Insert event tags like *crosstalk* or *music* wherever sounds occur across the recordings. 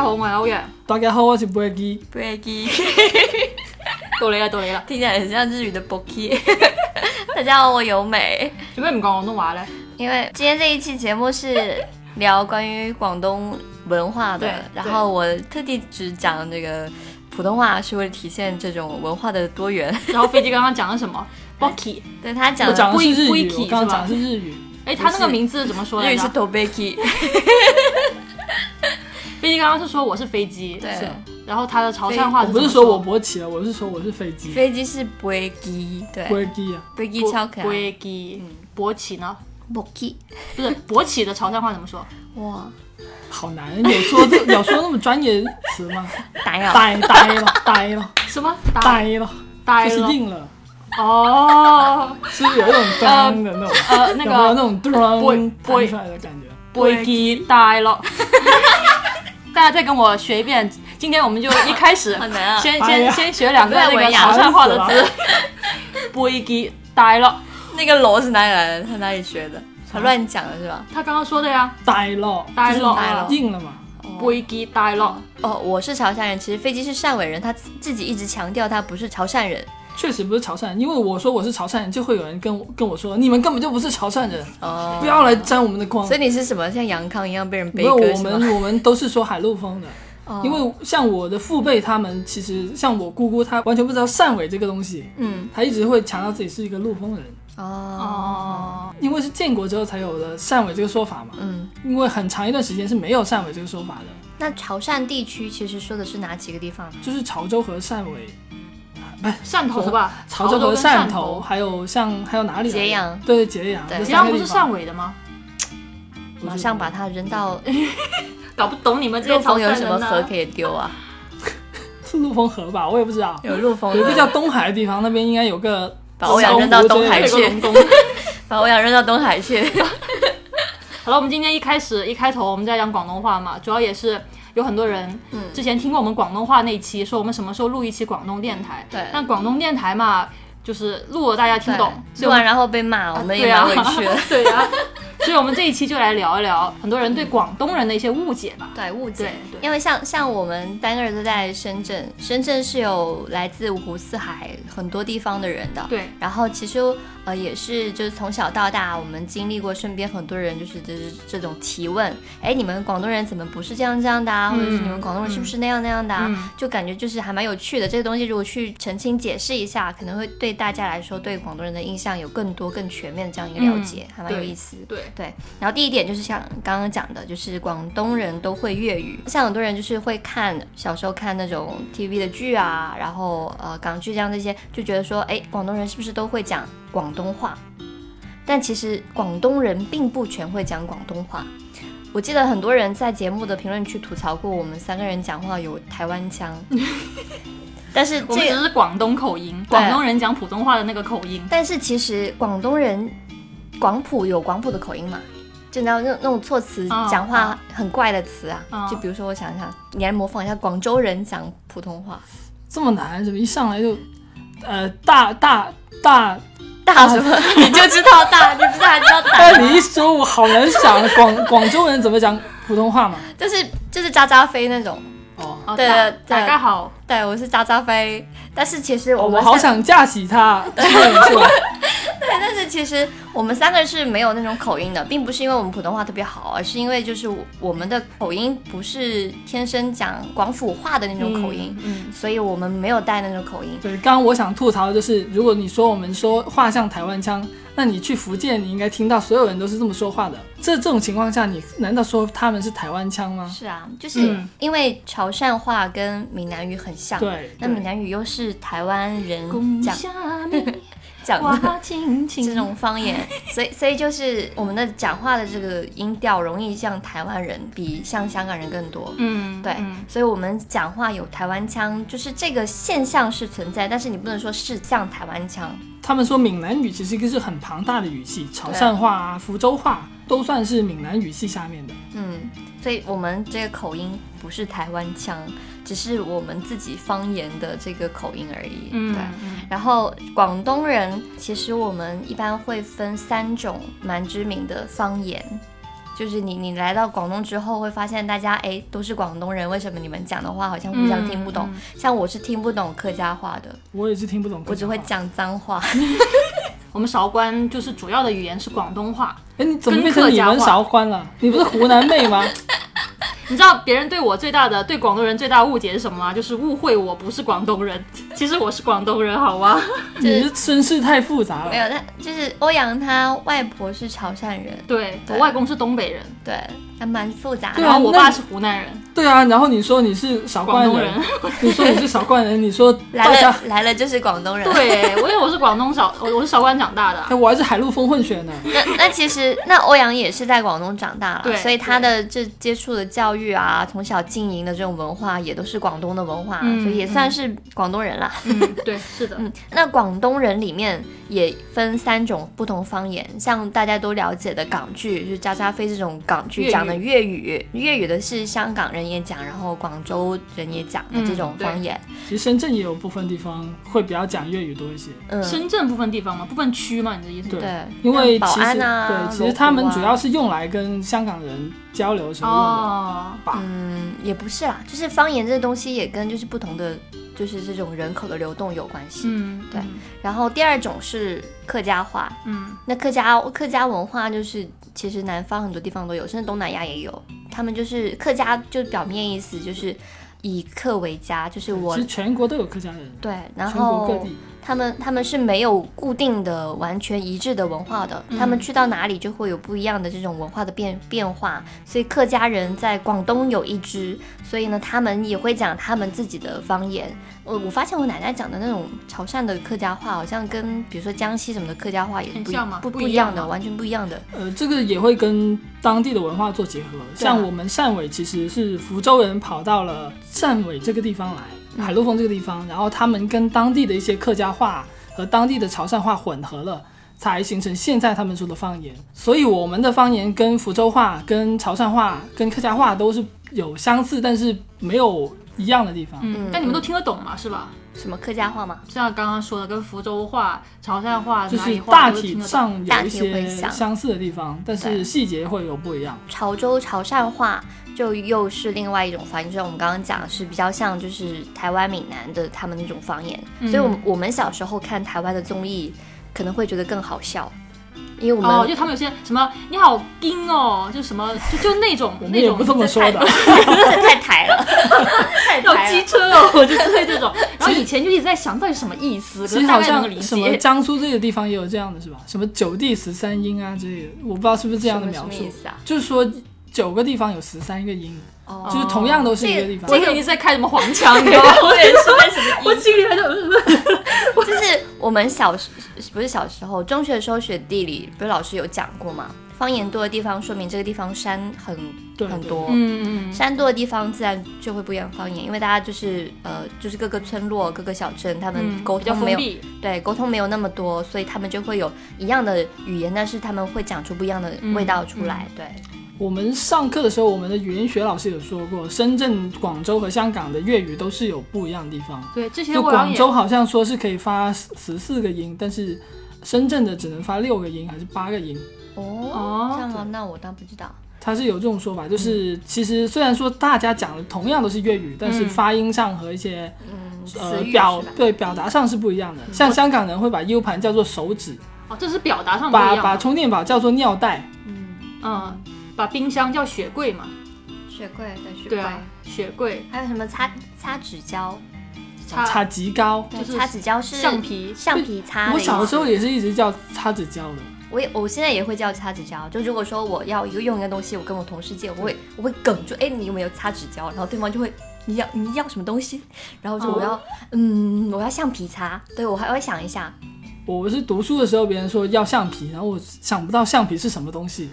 大家好，我係歐陽，大家好，我是貝基。Breaky，*laughs* 到你啦，到你啦，听起来很像日语的 Boki。*laughs* 大家好，我由美。做咩唔講廣東話呢？因为今天这一期节目是聊关于广东文化的，然后我特地只讲这个普通话，是为了体现这种文化的多元。然後飞机剛剛講了什麼 b o k y 对他讲的是日语刚讲的是日语。哎，他那個名字怎麼說來着日语是？Tobeki，*laughs* 飛機剛剛是说我是飞机，对然后他的潮汕话不是说我勃起了，我是说我是飞机。飞机是 Breaky，对飞机啊，，Breaky 超可爱。飞机，嗯，勃起呢？Boki，不是勃起的潮汕话怎么说？*laughs* 哇，*laughs* 好难，有說這有说那麼專業詞嗎？*laughs* 呆了！呆呆了，呆了，什么？呆了，就是呆了。硬了，哦，是不是有一种咚的那种，呃，那有沒有那個種咚貝彈出来的感覺？飛機呆了。大家再跟我学一遍。今天我们就一开始 *laughs* 很难啊先哎先先学两个那個不要文雅潮汕话的煩字。飛機 *laughs* 呆了，那个楼是哪里来的？他哪里学的？他乱讲的是吧？他刚刚说的呀。呆了，呆了就是硬了嘛。飛機呆了。哦，我是潮汕人，其实飞机是汕尾人，他自自己一直强调他不是潮汕人。確實不是潮汕人，因为我说我是潮汕人，就会有人跟我跟我说，你们根本就不是潮汕人，哦不要来沾我们的光所。以你是什么？像杨康一样被人背沒有，我歌是嗎？們我们都是说海陆丰的。哦因为像我的父辈他们，其实像我姑姑，她完全不知道汕尾这个东西，嗯她一直会强调自己是一个陆丰人，哦哦，因为是建国之后才有了汕尾这个说法嘛。嗯，因为很长一段时间是没有汕尾这个说法的，那潮汕地区其实说的是哪几个地方？就是潮州和汕尾，汕头吧？潮州和汕头，还，有像还有哪里？揭阳，对揭陽，對這揭阳不是汕尾的嗎？不是馬上把它扔到 *laughs* 搞不懂你們這陸些潮汕有什么。河可以丢啊？是 *laughs* 陆丰河吧？我也不知道。有陆丰有一個叫东海的地方，那边应该有个把欧阳扔到东海去。*laughs* 把欧阳扔到东海去。好了，我们今天一开始一开头我们在讲广东话嘛，主要也是有很多人之前听过我们广东话那一期，说我们什么时候录一期广东电台。对。但广东电台嘛，就是录了大家听懂，所以我們錄完然后被骂，我们也對啊。蠻委屈的。對啊，*laughs* 所以我们这一期就来聊一聊很多人对广东人的一些误解吧。对误解因为像像我们三个人都在深圳，深圳是有来自五湖四海很多地方的人的。对然后其实呃也是就是从小到大，我们经历过身边很多人就是就是这种提问，哎，你们广东人怎么不是这样这样的啊？或者是你们广东人是不是那样那样的啊？嗯就感觉就是还蛮有趣的。这个东西如果去澄清解释一下，可能会对大家来说对广东人的印象有更多更全面的这样一个了解，还蛮有意思。對对，然后第一点就是像刚刚讲的，就是广东人都会粤语，像很多人就是会看小时候看那种 TV 的剧啊，然后呃港剧这样这些，就觉得说，哎，广东人是不是都会讲广东话？但其实广东人并不全会讲广东话。我记得很多人在节目的评论区吐槽过，我们三个人讲话有台湾腔，*laughs* 但是我們只，是广东口音，广东人讲普通话的那个口音。但是其实广东人廣普有广普的口音嘛？就你知道那那种措辭嗯講話很怪的词啊，嗯就比如说我想想，你来模仿一下广州人讲普通话，这么难，怎么一上来就，呃，大大大，大什么？*laughs* 你就知道大，你不是还知道大但你一说，我好难想，广广州人怎么讲普通话嘛？就是就是渣渣飞那种。哦，对大家好，对，我是渣渣飞，但是其实我哦我好想架起他，*laughs* 這個人是吧？對，但是其实我们三个是没有那种口音的，并不是因为我们普通话特别好，而是因为就是我们的口音不是天生讲广府话的那种口音，嗯，所以我们没有带那种口音。对，刚刚我想吐槽的就是，如果你说我们说话像台湾腔，那你去福建，你应该听到所有人都是这么说话的。这这种情况下，你难道说他们是台湾腔吗？是啊，就是嗯因为潮汕话跟闽南语很像，对，那闽南语又是台湾人共講下米講的。花青青這種方言，所以所以就是我们的讲话的这个音调容易像台湾人比像香港人更多。嗯，对，嗯所以我们讲话有台湾腔，就是这个现象是存在，但是你不能说是像台湾腔。他们说闽南语其实一个是很庞大的语系，潮汕话啊、福州话都算是闽南语系下面的。嗯，所以我们这个口音不是台湾腔，只是我们自己方言的这个口音而已。嗯然后广东人其实我们一般会分三种蛮知名的方言，就是你你来到广东之后，会发现大家哎都是广东人，为什么你们讲的话好像互相听不懂？像我是听不懂客家话的，我也是听不懂客家话，我只会讲脏话。*laughs* 我们韶关就是主要的语言是广东话。哎，你怎么变成你们韶关了？你不是湖南妹吗？*laughs* 你知道别人对我最大的对广东人最大的误解是什么吗？就是误会我不是广东人，其实我是广东人，好吗？*laughs* 你的身世太复杂了。没有，那就是欧阳他外婆是潮汕人，对我外公是东北人，对，还蛮复杂的。然后我爸是湖南人。对啊，然后你说你是韶关人，*laughs* 你说你是韶关人，*laughs* 你说来了来了就是广东人。对，我因为我是广东韶，我我是韶关长大的，我还是海陆丰混血呢。那那其实那欧阳也是在广东长大了，所以他的这接触的教育啊，从小经营的这种文化也都是广东的文化，所以也算是广东人啦。嗯，对，是的。嗯，那广东人里面也分三种不同方言，像大家都了解的港剧，就是渣渣飞这种港剧讲的粤语，粤语的是香港人也讲，然后。广州人也讲的这种方言，其实深圳也有部分地方会比较讲粤语多一些。嗯，深圳部分地方嘛，部分区嘛，你的意思？对，因为其实对，其实他们主要是用来跟香港人交流什么用的吧。嗯，也不是啦，就是方言这个东西也跟就是不同的就是这种人口的流动有关系。嗯，对。然后第二种是客家话。嗯，那客家客家文化就是其实南方很多地方都有，甚至东南亚也有。他们就是客家，就表面意思就是以客为家，就是我。其实全国都有客家人。对，然后他们他们是没有固定的、完全一致的文化的，他们去到哪里就会有不一样的这种文化的变变化。所以客家人在广东有一支，所以呢，他们也会讲他们自己的方言。我我发现我奶奶讲的那种潮汕的客家话，好像跟比如说江西什么的客家话也是不不不一样的，完全不一样的。呃，这个也会跟当地的文化做结合。像我们汕尾其实是福州人跑到了汕尾这个地方来，海陆丰这个地方，然后他们跟当地的一些客家话和当地的潮汕话混合了，才形成现在他们说的方言。所以我们的方言跟福州话、跟潮汕话、跟客家话都是有相似，但是没有。一样的地方，嗯，但你们都听得懂嘛，是吧？什么客家话吗？像刚刚说的，跟福州话、潮汕话，就是大体上有一些相似的地方，但是细节会有不一样。潮州潮汕话就又是另外一种方言，就像我们刚刚讲的是比较像就是台湾闽南的他们那种方言，所以，我们我们小时候看台湾的综艺，可能会觉得更好笑。因为我们，就他们有些什么你好金哦，就什么就就那种 *laughs* 那种不这么说的，*laughs* 太抬了，*laughs* 太有机车哦，就是会这种。然后以前就一直在想到底什么意思，其实好像什么江苏这个地方也有这样的是吧？什么九地十三音啊之类的，我不知道是不是这样的描述，就是说九个地方有十三个音。就是同样都是一个地方，我以为你在开什么黄腔，你知道吗？我也是为什么？我心里还就 *laughs* 就是我们小时不是小时候，中学的时候学地理，不是老师有讲过吗？方言多的地方，说明这个地方山很很多，嗯嗯，山多的地方自然就会不一样方言，因为大家就是呃，就是各个村落、各个小镇，他们沟通没有对沟通没有那么多，所以他们就会有一样的语言，但是他们会讲出不一样的味道出来，对。我们上课的时候，我们的语言学老师有说过，深圳、广州和香港的粤语都是有不一样的地方。对，这些就广州好像说是可以发十四个音，但是深圳的只能发六个音还是八个音？哦，这样啊，那我倒不知道。他是有这种说法，就是其实虽然说大家讲的同样都是粤语，但是发音上和一些呃表对表达上是不一样的。像香港人会把 U 盘叫做手指，哦，这是表达上把把充电宝叫做尿袋。嗯嗯。把冰箱叫雪柜嘛？雪柜对雪柜，对啊，雪柜。还有什么擦擦纸胶？擦擦极膏，就是擦纸胶是橡皮橡皮擦。我小的时候也是一直叫擦纸胶的。我也我现在也会叫擦纸胶。就如果说我要一个用一个东西，我跟我同事借，我会我会梗住，哎，你有没有擦纸胶？然后对方就会你要你要什么东西？然后就我要嗯我要橡皮擦。对我还会想一下。我是读书的时候，别人说要橡皮，然后我想不到橡皮是什么东西。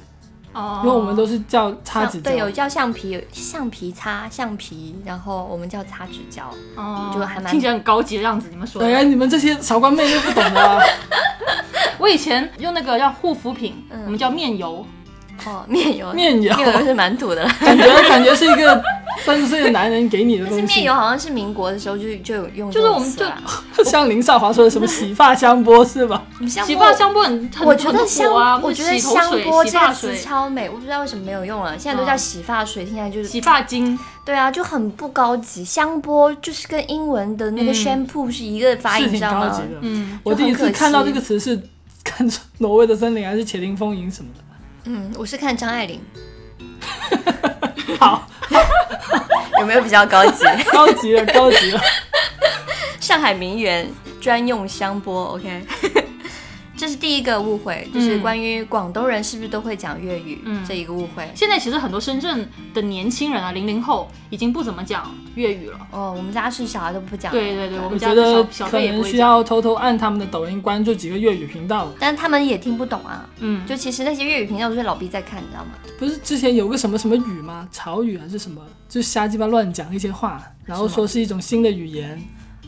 因为我们都是叫擦纸胶，对，有叫橡皮，橡皮擦，橡皮，然后我们叫擦纸胶，哦，就还蛮听起来很高级的样子。你们说，对，你们这些韶关妹就不懂了。*laughs* 我以前用那个叫护肤品，我们叫面油，哦，面油，面油，面油是蛮土的，感觉感觉是一个三十岁的男人给你的但是东西面油，好像是民国的时候就就有用这就是我们就，*laughs* 像林少华说的什么洗发香波是吧？洗发香波很很我觉得香，啊，我觉得香波这个词超美，我不知道为什么没有用了，现在都叫嗯洗发水，听起来就是洗发精，对啊，就很不高级。香波就是跟英文的那个嗯。shampoo 是一个发音，你知道吗？嗯，我第一次看到惜这个词是看《挪威的森林》还是《茄林风吟》什么的。嗯，我是看张爱玲，*laughs* 好，*laughs* 有没有比较高级？高级了，高级了。上海名媛专用香波，OK。这是第一个误会，就是嗯关于广东人是不是都会讲粤语、嗯这一个误会。现在其实很多深圳的年轻人啊，零零后已经不怎么讲粤语了。哦，我们家是小孩都不讲。对对对，我我们家的觉得小小可能需辈也不会讲。要偷偷按他们的抖音关注几个粤语频道。但他们也听不懂啊。嗯，就其实那些粤语频道都是老毕在看，你知道吗？不是之前有个什么什么语吗？潮语还是什么？就瞎鸡巴乱讲一些话，然后说是一种新的语言。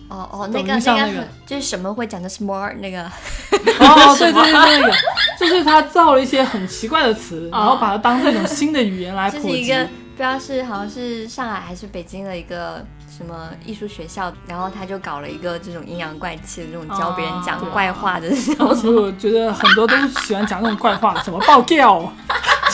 哦哦，那个上那个 *laughs* 就是什么会讲的 smart 那个，哦，对对对，那个 *laughs* 就是他造了一些很奇怪的词，然后把它当这种新的语言来普及。这是一个不知道是好像是上海还是北京的一个什么艺术学校，然后他就搞了一个这种阴阳怪气的这种教别人讲哦怪话的这种。其实我觉得很多都喜欢讲那种怪话，什么爆调、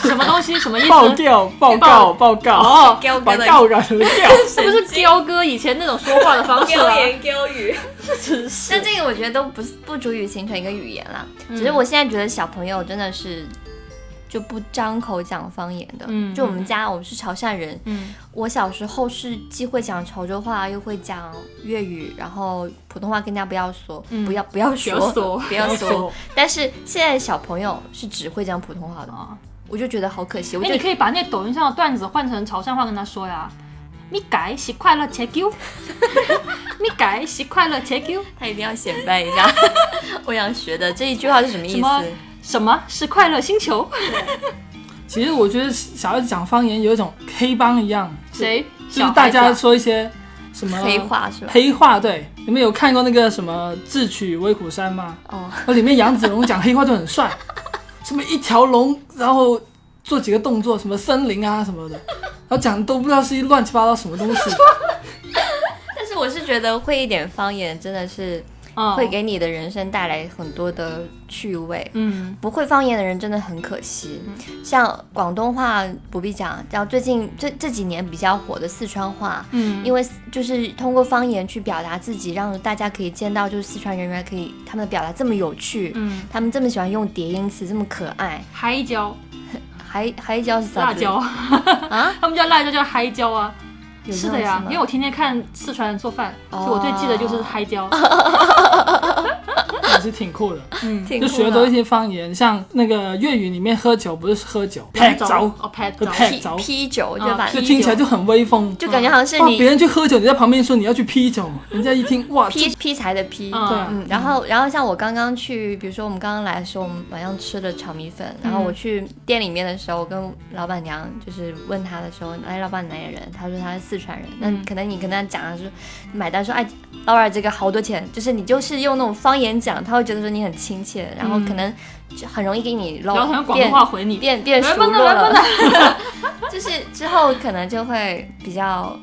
什么东西什么意思？爆掉、报告、报告，哦，*laughs* 把彪哥的告改成调。*laughs* 这不是彪哥以前那种说话的方式啊？标语，真是但这个我觉得都不不足以形成一个语言啦。嗯只是我现在觉得小朋友真的是就不张口讲方言的。嗯就我们家我们是潮汕人，嗯我小时候是既会讲潮州话，又会讲粤语，然后普通话更加不要说，嗯不要不要说，不要说。但是现在小朋友是只会讲普通话的，啊，我就觉得好可惜。我哎，就你可以把那抖音上的段子换成潮汕话跟他说呀。你改是快乐且丢，*laughs* 咪改是快乐且丢。*laughs* 他一定要显摆一下，*laughs* 欧阳学的这一句话是什么意什么思？什么是快乐星球？其实我觉得小孩子讲方言有一种黑帮一样，谁？就是大家说一些什么黑话是吧？黑话，对，你们有看过那个什么《智取威虎山》吗？哦，那里面杨子荣讲黑话就很帅，什么一条龙，然后做几个动作，什么森林啊什么的，*laughs* 然后讲的都不知道是一乱七八糟什么东西。*laughs* 但是我是觉得会一点方言真的是嗯会给你的人生带来很多的趣味。嗯不会方言的人真的很可惜，像广东话不必讲，像最近这这几年比较火的四川话，嗯，因为就是通过方言去表达自己，让大家可以见到，就是四川人原来可以他们的表达这么有趣，嗯他们这么喜欢用叠音词，这么可爱，嗨椒海海椒是啥子辣椒，*laughs* 啊？他们叫辣椒叫嗨椒啊。是的呀，因为我天天看四川人做饭，哦所以我最记得就是嗨椒。*laughs* 也是挺酷的，*laughs* 嗯，挺就学多一。些方言，像那个粤语里面喝酒不是喝酒，拍走走，哦，拍会走，拍走，啤啤酒就听起来就很威风。就感觉好像是，你别人去喝酒，你在旁边说你要去劈酒，人家一听哇，劈劈柴的劈，嗯对然后然后像我刚刚去，比如说我们刚刚来的时候，我们晚上吃的炒米粉，然后我去店里面的时候，我跟老板娘就是问她的时候，哎，老板哪里人？她说她是四川人。那嗯可能你跟她讲的是买单说，哎，老板这个好多钱，就是你就是用那种方言讲，他会觉得说你很亲切，然后可能就很容易给你捞然后他用广变东话回你，变变熟络了，*laughs* 就是之后可能就会比较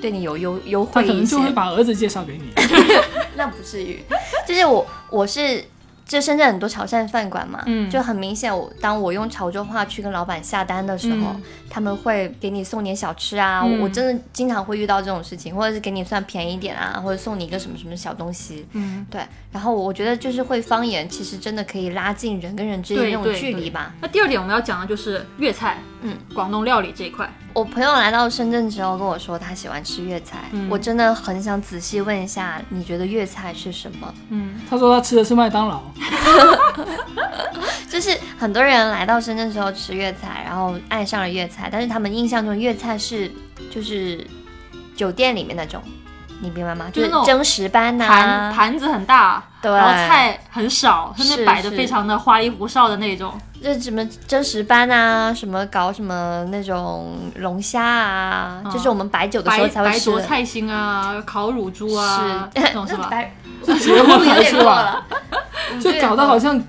对你有优优惠一些他可能就。会把儿子介绍给你。*laughs* 那不至于，就是我我是就深圳很多潮汕饭馆嘛，嗯就很明显我当我用潮州话去跟老板下单的时候，嗯他们会给你送点小吃啊，嗯我真的经常会遇到这种事情，或者是给你算便宜点啊，或者送你一个什么什么小东西，嗯，对，然后我觉得就是会方言，其实真的可以拉近人跟人之间对那种距离吧。那第二点我们要讲的就是粤菜，嗯，广东料理这一块。我朋友来到深圳之后跟我说他喜欢吃粤菜，嗯。我真的很想仔细问一下，你觉得粤菜是什么？嗯，他说他吃的是麦当劳，*laughs* 就是很多人来到深圳之后吃粤菜，然后爱上了粤菜，但是他们印象中粤菜是就是酒店里面那种，你明白吗？就是蒸石斑呐、盘盘子很大，对然后菜很少，他是们摆的非常的花里胡哨的那种。就什么真实班啊，什么搞什么那种龙虾啊，嗯就是我们白酒的时候白白才会吃的。灼菜心啊，烤乳猪啊，是那种是吧？*laughs* 白 *laughs* 是结婚有了是吧？点过了，就搞得好像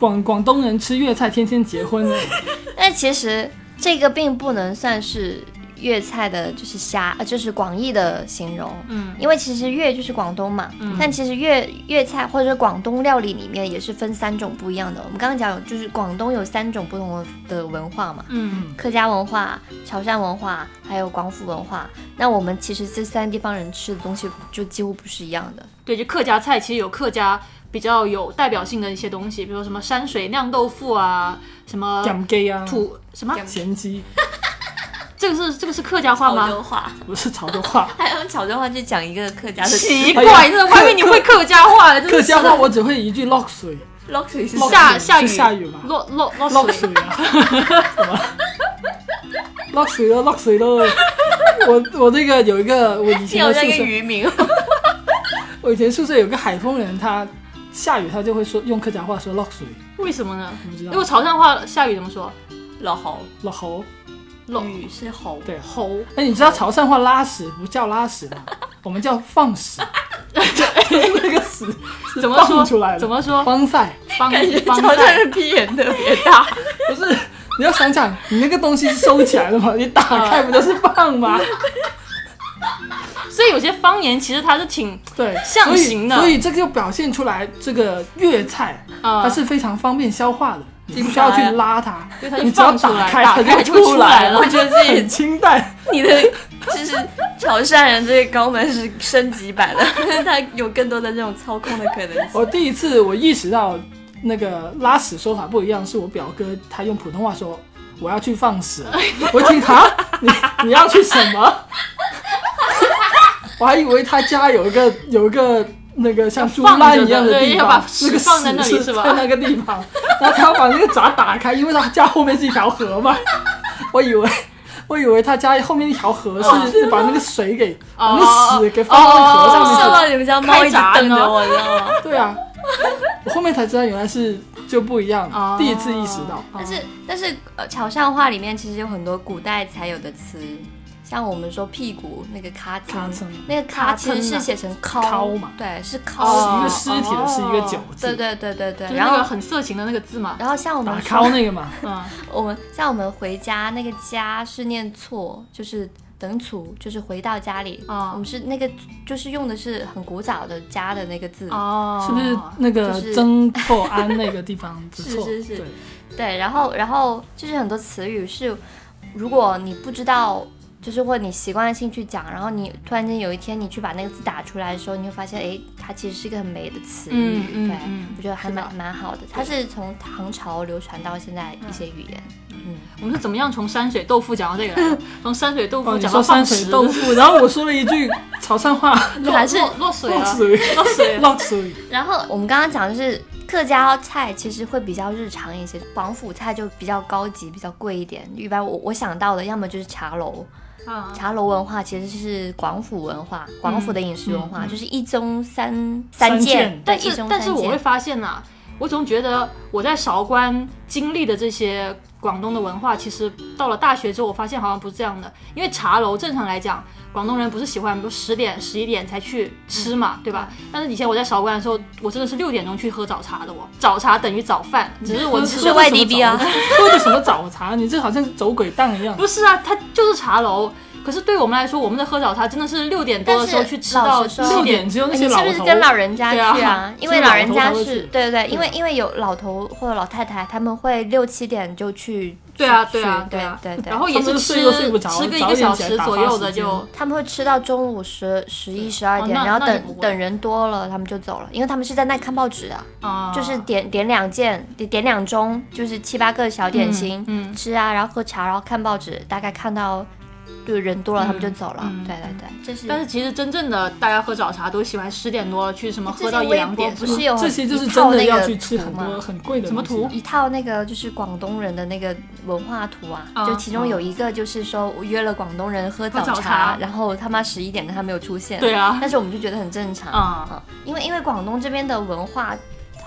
广广东人吃粤菜天天结婚了。*laughs* 但其实这个并不能算是粤菜的就是虾，呃，就是广义的形容。嗯，因为其实粤就是广东嘛，但其实粤粤菜或者广东料理里面也是分三种不一样的。我们刚刚讲有就是广东有三种不同的文化嘛，嗯，客家文化、潮汕文化，还有广府文化。那我们其实这三地方人吃的东西就几乎不是一样的。对，就客家菜其实有客家比较有代表性的一些东西，比如说什么山水酿豆腐啊，什么 *laughs* 酱鸡啊，土什么，咸鸡，*laughs* 这个是这个是客家话潮吗？州话，不是潮州话。*laughs* 还用潮州话去讲一个客家的奇怪，真的，我还以为你会客家话的客家话我只会一句落水，落水是落下下雨下雨嘛，落落落落水水啊，怎么？落水了，落水了。我我那个有一个，我以前的宿舍，渔民，*laughs* 我以前宿舍有个海丰人，他下雨他就会说用客家话说落水，为什么呢？你不知道如果？潮汕话下雨怎么说？老猴，落猴，落雨是猴，对。猴哎，你知道潮汕话拉屎不叫拉屎吗？*laughs* 我们叫放屎，就是那个屎怎么说出来的，怎么说？方赛？帮感觉帮潮汕人屁眼特别大。*laughs* 不是，你要想想，你那个东西是收起来的嘛，*laughs* 你打开不就是放吗？所以有些方言其实它是挺对，象形的所以，所以这个就表现出来，这个粤菜呃，它是非常方便消化的，你不需要去拉它对它，你只要出来打开它就出出来了了，我觉得这也很清淡。*laughs* 你的就是潮汕人这个肛门是升级版的，*laughs* 它有更多的这种操控的可能性。我第一次我意识到那个拉屎说法不一样，是我表哥他用普通话说我要去放屎，*laughs* 我听他，你你要去什么？我还以为他家有一个有一个那个像猪栏一样的对地方，那个屎放在那里是吧在那个地方，然后他要把那个闸打开，因为他家后面是一条河嘛，*laughs* 我以为。我以为他家后面一条河是把那个水给、把那个屎给放到河上面去。笑到你们家猫一直瞪着我，知道吗？对啊，我后面才知道原来是就不一样，哦第一次意识到。但是但是呃，潮汕话里面其实有很多古代才有的词，像我们说屁股那个咔嚓，那个咔其实是写成敲敲嘛对，是是敲哦一个尸体的是一个酒字，对对对对对，然后很色情的那个字嘛。然后像我们敲那个嘛，*laughs* 嗯，我们像我们回家那个家是念错，就是等处，就是回到家里。哦我们是那个就是用的是很古早的家的那个字。哦，是不是那个曾厝安那个地方不错？是是是对，对，然后然后就是很多词语是，如果你不知道。就是或你习惯性去讲，然后你突然间有一天你去把那个字打出来的时候，你会发现，哎，它其实是一个很美的词语。嗯嗯对，嗯我觉得还蛮蛮好的。它是从唐朝流传到现在一些语言。嗯，我们是怎么样从山水豆腐讲到这个的？*laughs* 从山水豆哦，腐讲到山水豆腐，然后我说了一句潮汕话，*laughs* 就还是落落水了，落水，落水。落水，然后我们刚刚讲的是客家菜，其实会比较日常一些，广府菜就比较高级，比较贵一点。一般我我想到的，要么就是茶楼，啊，茶楼文化其实是广府文化，广府的饮食文化、嗯。就是一盅三三件，但是一但是我会。发现呐、我总觉得我在韶关经历的这些广东的文化，其实到了大学之后，我发现好像不是这样的。因为茶楼正常来讲，广东人不是喜欢，比如十点、十一点才去吃嘛，对吧？但是以前我在韶关的时候，我真的是六点钟去喝早茶的我，早茶等于早饭，只是我 *laughs* 喝吃是外地逼啊 *laughs* 喝的什么早茶？你这好像走鬼档一样。不是啊，它就是茶楼。可是对我们来说，我们的喝早茶真的是六点多的时候但是去吃到六点六点只有那你是些老头，不是跟老人家去啊啊？*laughs* 因为老人家是对对对，因为因为有老头或者老太太，他们会六七点就去。对啊去对啊对对啊对对。然后也是他们吃都睡不着吃个一个小时左右的就他们会吃到中午十十一十二哦点，然后等等人多了，他们就走了，因为他们是在那看报纸的，啊，就是点点两件，点点两盅，就是七八个小点心、嗯，吃啊，然后喝茶，然后看报纸，大概看到就人多了，他们就走了。嗯对对对，这是。但是其实真正的大家喝早茶都喜欢十点多去什么喝到一最近微两点，不是有这些就是一真的套那个要去吃图吗很多很贵的什么图？一套那个就是广东人的那个文化图啊，啊就其中有一个就是说我约了广东人喝早茶然后他妈十一点他没有出现，对啊，但是我们就觉得很正常啊嗯。因为因为广东这边的文化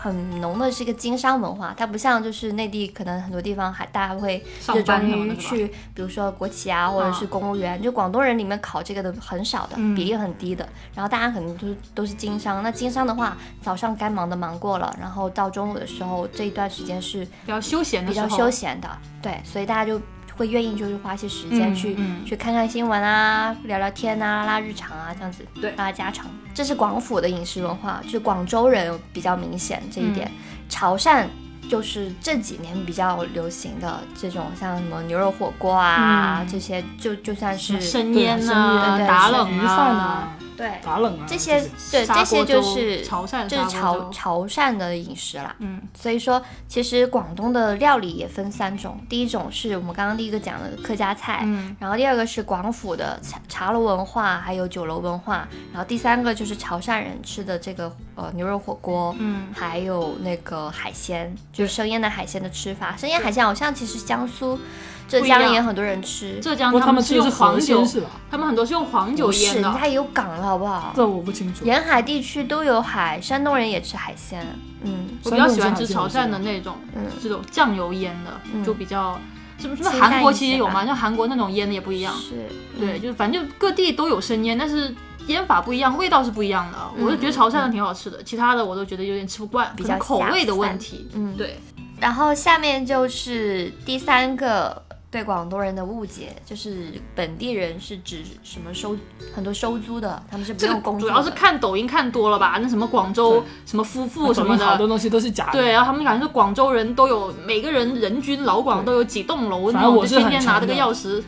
很浓的是一个经商文化，它不像就是内地可能很多地方还大家会上热衷于去，比如说国企啊，或者是公务员，就广东人里面考这个的很少的，嗯。比例很低的。然后大家可能都都是经商，那经商的话，早上该忙的忙过了，然后到中午的时候这一段时间是比较休闲的，比较休闲的，对，所以大家就会愿意就是花些时间嗯去、嗯。去看看新闻啊，聊聊天啊，拉拉日常啊，这样子，对。拉拉家常。这是广府的饮食文化，就是广州人比较明显这一点。潮汕就是这几年比较流行的这种，像什么牛肉火锅啊，嗯。这些就就算是生腌啊、腌对打冷鱼饭啊，对。打冷啊这些些对这些就是潮汕就是潮潮汕的饮食啦。嗯。所以说，其实广东的料理也分三种，第一种是我们刚刚第一个讲的客家菜，嗯。然后第二个是广府的茶茶楼文化，还有酒楼文化，然后第三个就是潮汕人吃的这个呃牛肉火锅，嗯，还有那个海鲜，就是生腌的海鲜的吃法。生腌海鲜好像其实江苏、浙江也很多人吃，浙江不过他们们是用吃的是黄酒，是吧？他们很多是用黄酒，腌的。人家也有港了，好不好？这我不清楚。沿海地区都有海，山东人也吃海鲜，嗯我比较喜欢吃潮汕的那种，嗯。这种酱油腌的，嗯就比较什么什么清淡韩国其实也有嘛，像韩国那种腌的也不一样。是，对，嗯就是反正各地都有生腌，但是腌法不一样，味道是不一样的。嗯我就觉得潮汕的挺好吃的，其他的我都觉得有点吃不惯，比较口味的问题。嗯，对，然后下面就是第三个对广东人的误解，就是本地人是指什么收很多收租的，他们是不这个用工作。主要是看抖音看多了吧，那什么广州什么夫妇什么的好多。东西都是假的。对，然后他们感觉说广州人都有每个人人均老广都有几栋楼然后，我就天天拿着个钥匙。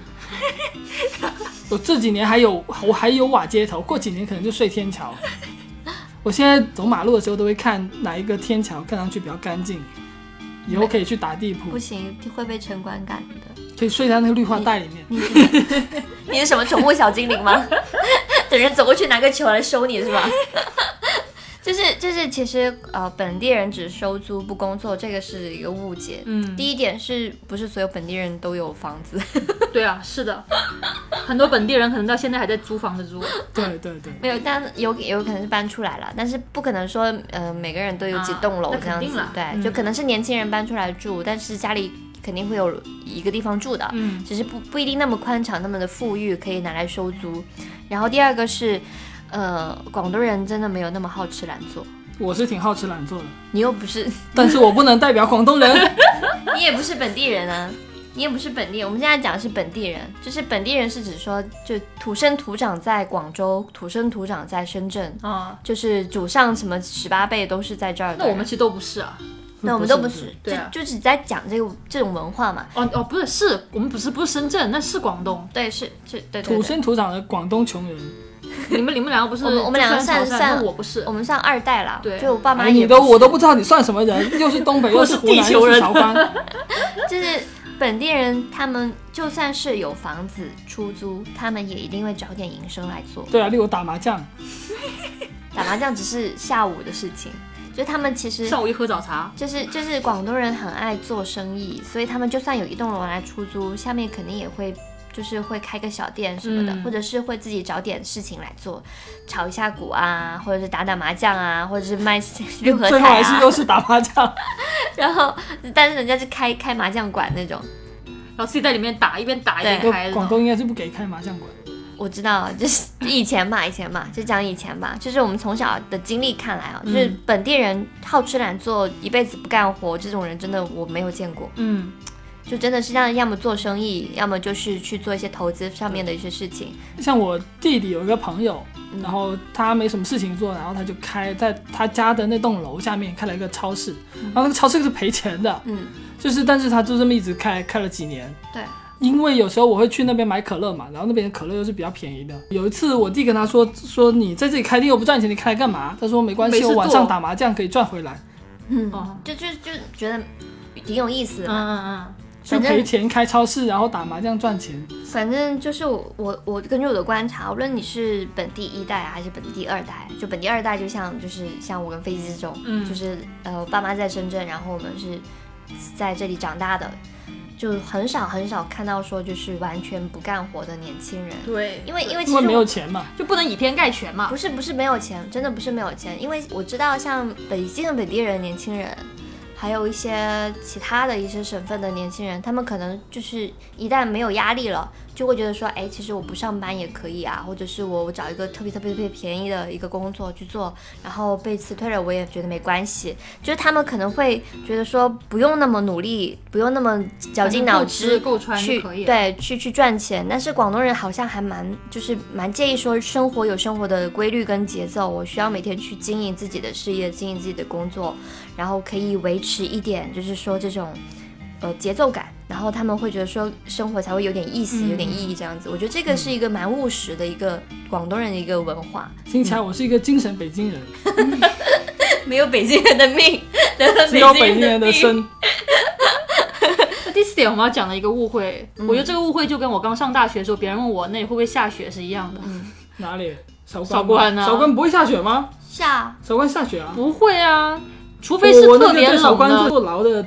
*laughs* 我这几年还有我还有瓦街头，过几年可能就睡天桥。我现在走马路的时候都会看哪一个天桥看上去比较干净，以后可以去打地铺不，行，会被城管赶的。可以睡在那个绿化带里面。你是 *laughs* 你是什么宠物小精灵吗？*laughs* 等人走过去拿个球来收你是吧？就 *laughs* 是就是，其实呃，本地人只收租不工作，这个是一个误解。嗯，第一点是不是所有本地人都有房子？对啊，是的，很多本地人可能到现在还在租房子租。对对对，没有，但有有可能是搬出来了，但是不可能说呃每个人都有几栋楼这样子。对，嗯就可能是年轻人搬出来住，但是家里肯定会有一个地方住的。嗯，只是不不一定那么宽敞，那么的富裕，可以拿来收租。然后第二个是，呃，广东人真的没有那么好吃懒做。我是挺好吃懒做的，你又不是，*laughs* 但是我不能代表广东人。*laughs* 你也不是本地人啊，你也不是本地人。我们现在讲的是本地人，就是本地人是指说，就土生土长在广州，土生土长在深圳，啊，就是祖上什么十八辈都是在这儿的。那我们其实都不是啊。那我们都不是是，对啊就就只在讲这个这种文化嘛。哦哦，不是，是我们不是不是深圳，那是广东。对，是是，对对对。土生土长的广东穷人。你们你们两个不是？我们我们两个算算我不是我。们算二代啦，对就我爸妈你都我都不知道你算什么人，又是东北，*laughs* 又是湖南，我是地球人又是韶关。*laughs* 就是本地人，他们就算是有房子出租，他们也一定会找点营生来做。对啊，例如打麻将，*laughs* 打麻将只是下午的事情，就他们其实上午一喝早茶，就是就是广东人很爱做生意，所以他们就算有一栋楼来出租，下面肯定也会。就是会开个小店什么的，嗯或者是会自己找点事情来做，炒一下股啊，或者是打打麻将啊，或者是卖六合彩最后还是又。是打麻将。*laughs* 然后，但是人家是开开麻将馆那种，然后自己在里面打，一边打一边开。广东应该是不给开麻将馆。我知道，就是以前吧，以前吧，*laughs* 就讲以前吧，就是我们从小的经历看来啊，就是嗯本地人好吃懒做，一辈子不干活，这种人真的我没有见过，嗯，就真的是让要么做生意，要么就是去做一些投资上面的一些事情。像我弟弟有一个朋友，嗯。然后他没什么事情做，然后他就开在他家的那栋楼下面开了一个超市，然后那个超市是赔钱的，嗯，就是但是他就这么一直开，开了几年。对，因为有时候我会去那边买可乐嘛，然后那边的可乐又是比较便宜的。有一次我弟跟他说说你在这里开店又不赚钱，你开来干嘛？他说没关系，我晚上打麻将可以赚回来，嗯，哦，就就就觉得挺有意思的嗯嗯。嗯就赔钱开超市，然后打麻将赚钱。反正就是我我我根据我的观察，无论你是本地一代还是本地二代，就本地二代就像就是像我跟飞机这种，嗯就是呃爸妈在深圳，然后我们是在这里长大的，就很少很少看到说就是完全不干活的年轻人，嗯，对，因为因为其实没有钱嘛，就不能以偏概全嘛不。是不是没有钱，真的不是没有钱，因为我知道像北京的本地人年轻人。还有一些其他的一些省份的年轻人，他们可能就是一旦没有压力了，就会觉得说，哎，其实我不上班也可以啊，或者是我我找一个特别特别特别便宜的一个工作去做，然后被辞退了我也觉得没关系。就是他们可能会觉得说，不用那么努力，不用那么绞尽脑汁去对去去赚钱。但是广东人好像还蛮就是蛮介意说生活有生活的规律跟节奏，我需要每天去经营自己的事业，经营自己的工作，然后可以维持一点，就是说这种。呃，节奏感，然后他们会觉得说生活才会有点意思，有点意义这样子。我觉得这个是一个蛮务实的一个广东人的一个文化。听起来我是一个精神北京人，*laughs* 没有北京人的命，只有北京人的身。*laughs* 第四点我们要讲的一个误会，我觉得这个误会就跟我刚上大学的时候别人问我那里会不会下雪是一样的。嗯，哪里？韶关呢？韶关不会下雪吗？下。韶关下雪啊？不会啊，除非是特别冷的。坐牢的。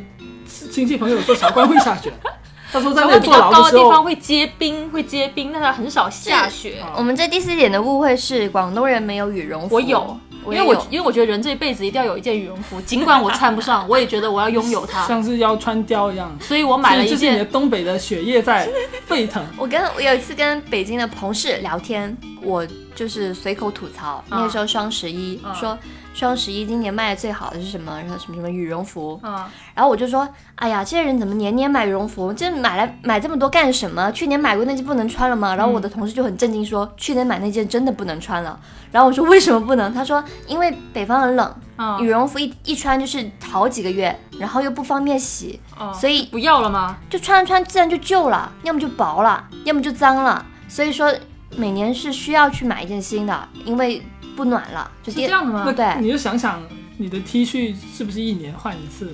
亲戚朋友说韶关会下雪，*laughs* 他说在那比较高的地方会结冰，会结冰，但他很少下雪。我们这第四点的误会是广东人没有羽绒服。我有，因为我因为我觉得人这一辈子一定要有一件羽绒服，尽管我穿不上，*laughs* 我也觉得我要拥有它，像是要穿貂一样。所以我买了一件。东北的血液在沸腾。我跟我有一次跟北京的同事聊天，我就是随口吐槽，那个时候双十一说。双十一今年卖的最好的是什么？然后什么什么羽绒服？嗯，然后我就说，哎呀，这些人怎么年年买羽绒服？这买来买这么多干什么？去年买过那件不能穿了吗？然后我的同事就很震惊说，去年买那件真的不能穿了。然后我说为什么不能？他说因为北方很冷，羽绒服一一穿就是好几个月，然后又不方便洗，所以不要了吗？就穿穿自然就旧了，要么就薄了，要么就脏了。所以说每年是需要去买一件新的，因为。不暖了，是这样的吗？对，你就想想你的 T 恤是不是一年换一次，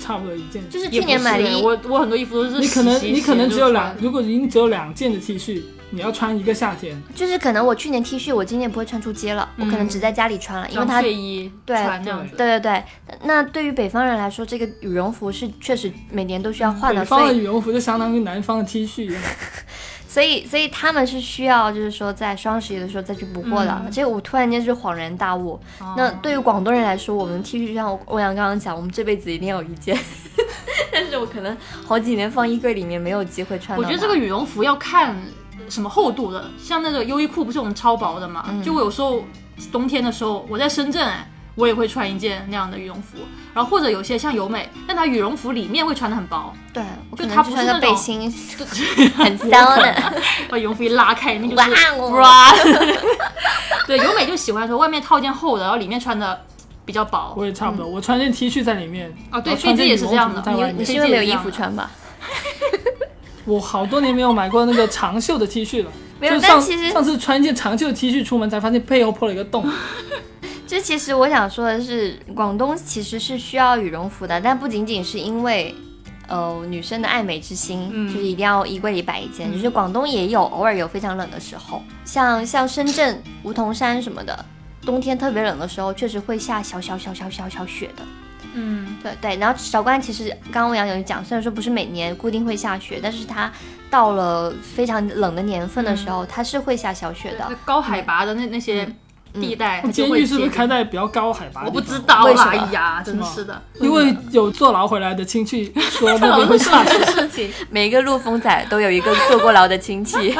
差不多一件。就是去年买的，我我很多衣服都是你可能你可能只有两，如果你只有两件的 T 恤，你要穿一个夏天。就是可能我去年 T 恤我今年不会穿出街了，我可能只在家里穿了，因为它睡衣对对对对。那对于北方人来说，这个羽绒服是确实每年都需要换的。北方的羽绒服就相当于南方的 T 恤一样。*laughs* 所以，所以他们是需要，就是说在双十一的时候再去补货的。这个我突然间就恍然大悟。那对于广东人来说，我们 T 恤就像欧阳刚刚讲，我们这辈子一定要有一件，*laughs* 但是我可能好几年放衣柜里面没有机会穿。我觉得这个羽绒服要看什么厚度的，像那个优衣库不是我们超薄的嘛？就我有时候冬天的时候，我在深圳哎。我也会穿一件那样的羽绒服，然后或者有些像尤美，但她羽绒服里面会穿的很薄，对，就她不是那种背心，*laughs* 很骚的，*laughs* 把羽绒服一拉开，那就是 bra。*laughs* 对，尤美就喜欢说外面套件厚的，然后里面穿的比较薄。我也差不多，我穿件 T 恤在里面。啊，对，飞机也是这样的。你你是因为没有衣服穿吧？我好多年没有买过那个长袖的 T 恤了。没有，但其实上次穿一件长袖的 T 恤出门，才发现背后破了一个洞。这其实我想说的是，广东其实是需要羽绒服的，但不仅仅是因为，呃，女生的爱美之心，就是一定要衣柜里摆一件。就是广东也有偶尔有非常冷的时候，像像深圳、梧桐山什么的，冬天特别冷的时候，确实会下小小小小小小雪的。嗯，对对。然后韶关其实刚刚欧阳有讲，虽然说不是每年固定会下雪，但是它到了非常冷的年份的时候，它是会下小雪的。高海拔的那那些。地带，监狱是不是开在比较高海拔？我不知道，哎呀，真是的，因为有坐牢回来的亲戚说那边会下雪。*laughs* 每一个陆丰仔都有一个坐过牢的亲戚。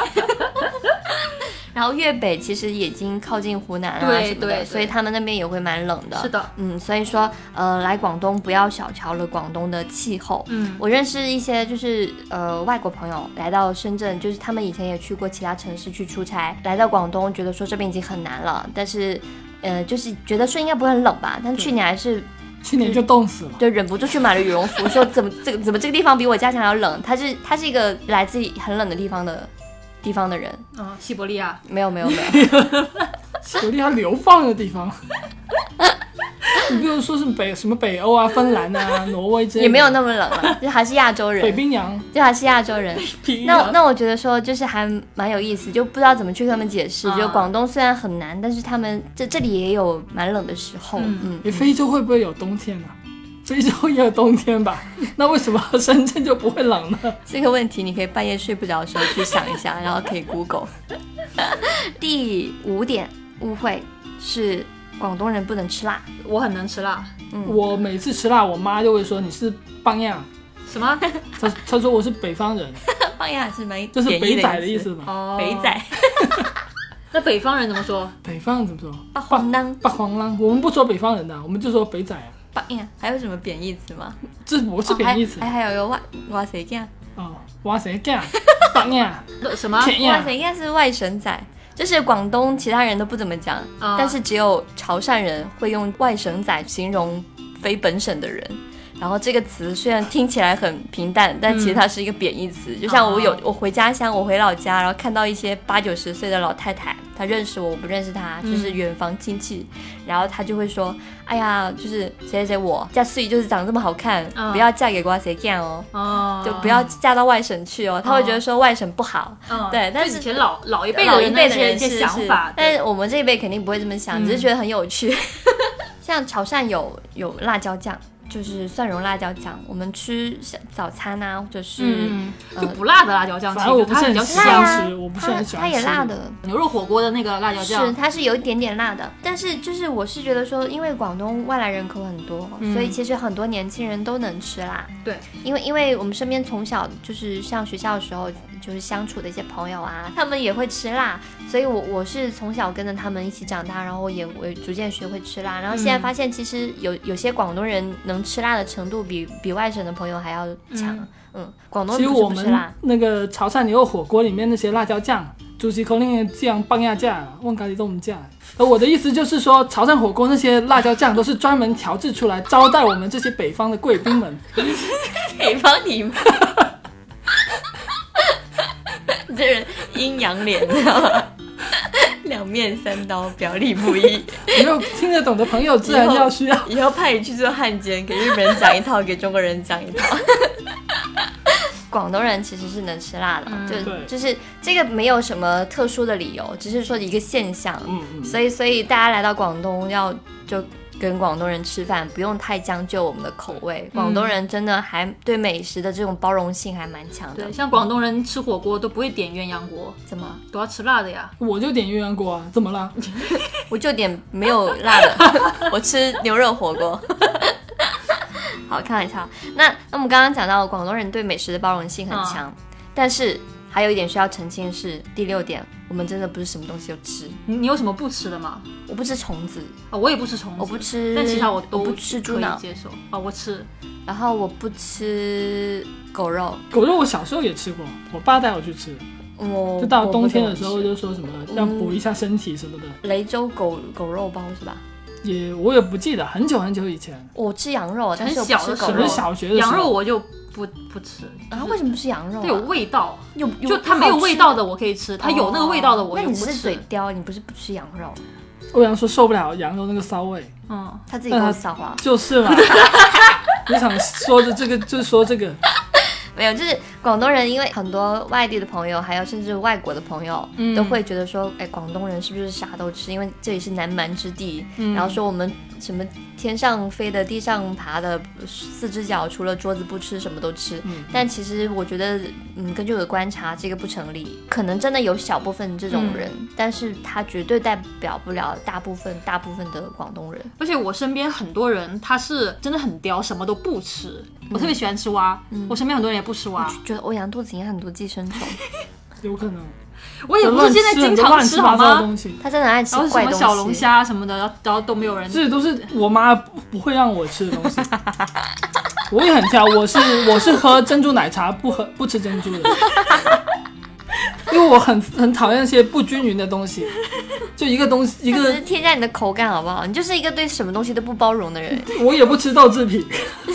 然后粤北其实已经靠近湖南啊什么的，所以他们那边也会蛮冷的。是的，嗯，所以说呃来广东不要小瞧了广东的气候。嗯，我认识一些就是呃外国朋友来到深圳，就是他们以前也去过其他城市去出差，来到广东觉得说这边已经很难了，但是呃就是觉得说应该不会很冷吧，但去年还是 *laughs* 去年就冻死了，就忍不住去买了羽绒服，说怎么这个怎么这个地方比我家乡还要冷？它是它是一个来自很冷的地方的。地方的人，嗯，西伯利亚。没有没有没有，*laughs* 西伯利亚流放的地方，*laughs* 你比如说是北什么北欧啊、芬兰啊、*laughs* 挪威这些，也没有那么冷了，就还是亚洲人，北冰洋，就还是亚洲人。那那我觉得说就是还蛮有意思，就不知道怎么去跟他们解释。就广东虽然很难，但是他们这这里也有蛮冷的时候。嗯，你非洲会不会有冬天呢？非洲也有冬天吧？那为什么深圳就不会冷呢？这个问题你可以半夜睡不着的时候去想一下，然后可以 Google。第五点误会是广东人不能吃辣，我很能吃辣。嗯，我每次吃辣，我妈就会说你是棒样。什么？她她说我是北方人。*laughs* 棒样是没就是北仔的意意思嘛。哦北仔，*laughs* 那北方人怎么说？北方人怎么说？八荒当八荒浪，我们不说北方人的，我们就说北仔啊，棒呀，还有什么贬义词吗？这不是贬义词哦还还还有个外哇塞干，哦。外谁，干，*laughs* 八呀，什么？天呀，哇塞干是外省仔。就是广东其他人都不怎么讲，啊但是只有潮汕人会用外省仔形容非本省的人。然后这个词虽然听起来很平淡，但其实它是一个贬义词。就像我有哦。我回家乡，我回老家，然后看到一些八九十岁的老太太，她认识我，我不认识她，就是远房亲戚，然后她就会说：“哎呀，就是谁谁谁我嫁碎就是长这么好看，嗯不要嫁给瓜谁干哦。”哦，就不要嫁到外省去哦，她会觉得说外省不好，嗯对但是以前老老一辈老一辈的人一些想法，但是我们这一辈肯定不会这么想，嗯只是觉得很有趣。*laughs* 像潮汕有有辣椒酱，就是蒜蓉辣椒酱，我们吃早餐啊，或者是、嗯，呃就不辣的辣椒酱，反正我不是它比较很喜欢。吃，我不是它很喜欢它也辣的，牛肉火锅的那个辣椒酱是酱，它是有一点点辣的，但是就是我是觉得说，因为广东外来人口很多，嗯所以其实很多年轻人都能吃辣。对，因为因为我们身边从小就是上学校的时候，就是相处的一些朋友啊，他们也会吃辣，所以我我是从小跟着他们一起长大，然后也我逐渐学会吃辣，然后现在嗯发现其实有有些广东人能吃辣的程度比比外省的朋友还要强。嗯嗯，广东其实我们那个潮汕牛肉火锅里面那些辣椒酱，主席口令酱、棒亚酱、万咖喱都我们酱。而我的意思就是说，潮汕火锅那些辣椒酱都是专门调制出来招待我们这些北方的贵宾们。*laughs* 北方你们，你这人阴阳脸，知道吗？两面三刀，表里不一。没有听得懂的朋友，自然要需要。以后派你去做汉奸，给日本人讲一套，给中国人讲一套。*laughs* 广东人其实是能吃辣的，嗯就就是这个没有什么特殊的理由，只是说一个现象。嗯嗯，所以所以大家来到广东要就跟广东人吃饭，不用太将就我们的口味。广东人真的还对美食的这种包容性还蛮强的对，。像广东人吃火锅都不会点鸳鸯锅，怎么？都要吃辣的呀。我就点鸳鸯锅啊，怎么了？*laughs* 我就点没有辣的，*laughs* 我吃牛肉火锅。*laughs* 好，开玩笑。那那我们刚刚讲到广东人对美食的包容性很强，但是还有一点需要澄清的是，第六点，我们真的不是什么东西都吃。你你有什么不吃的吗？我不吃虫子，啊、我也不吃虫子，我不吃，但其他我都我不吃猪脑，接受。啊、我吃。然后我不吃狗肉。狗肉我小时候也吃过，我爸带我去吃，我就到冬天的时候就说什么要补一下身体什么的，吃雷州狗狗肉包是吧？也我也不记得，很久很久以前，我吃羊肉，但是我不小的时候吃狗肉。小学的时候。羊肉我就不不吃，然后为什么不吃羊肉、啊？它有味道，有有就它没有味道的我可以吃，它有那个味道的我那你不是。嘴刁，你不是不吃羊肉，欧阳说受不了羊肉那个骚味，嗯，他自己给我骚话。就是嘛。*laughs* 你想说的这个就是说这个，没有，就是广东人，因为很多外地的朋友，还有甚至外国的朋友，嗯都会觉得说，哎，广东人是不是啥都吃？因为这里是南蛮之地，嗯然后说我们什么天上飞的、地上爬的，四只脚除了桌子不吃，什么都吃。嗯但其实我觉得，嗯，根据我的观察，这个不成立。可能真的有小部分这种人，但是他绝对代表不了大部分大部分的广东人。而且我身边很多人他是真的很刁，什么都不吃。我特别喜欢吃蛙，我身边很多人也不吃蛙。觉得欧阳肚子应该很多寄生虫，*laughs* 有可能。我也不是现在经常乱吃好吗？东西，他真的爱吃然后什怪东西。么小龙虾什么的，然后然后都没有人。这都是我妈不不会让我吃的东西。*laughs* 我也很挑，我是我是喝珍珠奶茶不喝不吃珍珠的，*laughs* 因为我很很讨厌那些不均匀的东西，就一个东西 *laughs* 一它只是个添加你的口感好不好？你就是一个对什么东西都不包容的人。我也不吃豆制品。*laughs*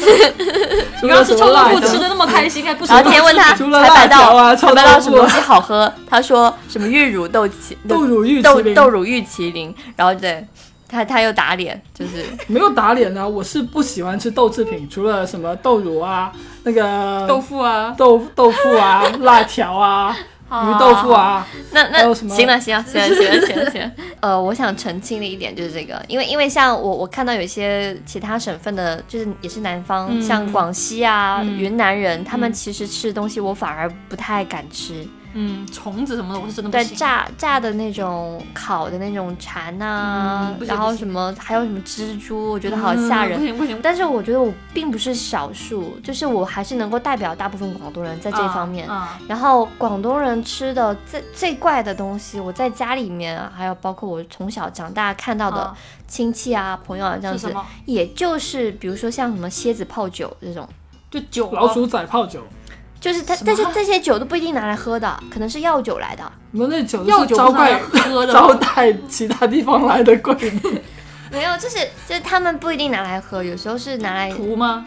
你刚刚吃臭豆腐吃的的那么开心，还不吃然后今天问他除了辣条道，啊臭海白道豆腐啊什么东西好喝？他说什么玉乳豆奇豆乳玉豆豆乳玉麒麟，然后对。他他又打脸，就是没有打脸啊，我是不喜欢吃豆制品，除了什么豆乳啊，那个豆腐啊，豆豆腐啊、辣条啊、鱼豆腐啊，那那行了行了行了行了行了 *laughs* 行了。呃，我想澄清的一点就是这个，因为因为像我我看到有一些其他省份的，就是也是南方，嗯。像广西啊、嗯。云南人，他们嗯。其实吃的东西我反而不太敢吃。嗯，虫子什么的，我是真的不对，炸炸的那种，烤的那种蝉呐、然后什么还有什么蜘蛛，我觉得好吓人。嗯不行不行，但是我觉得我并不是少数，就是我还是能够代表大部分广东人在这方面。啊，然后广东人吃的最最怪的东西，我在家里面啊，还有包括我从小长大看到的啊亲戚啊、朋友啊这样子？也就是比如说像什么蝎子泡酒这种，就酒老鼠仔泡酒，就是他，但是这些酒都不一定拿来喝的，可能是药酒来的。你们那酒药酒都是招待 *laughs* 招，待其他地方来的贵宾，*laughs* 没有，就是就是他们不一定拿来喝，有时候是拿来涂吗？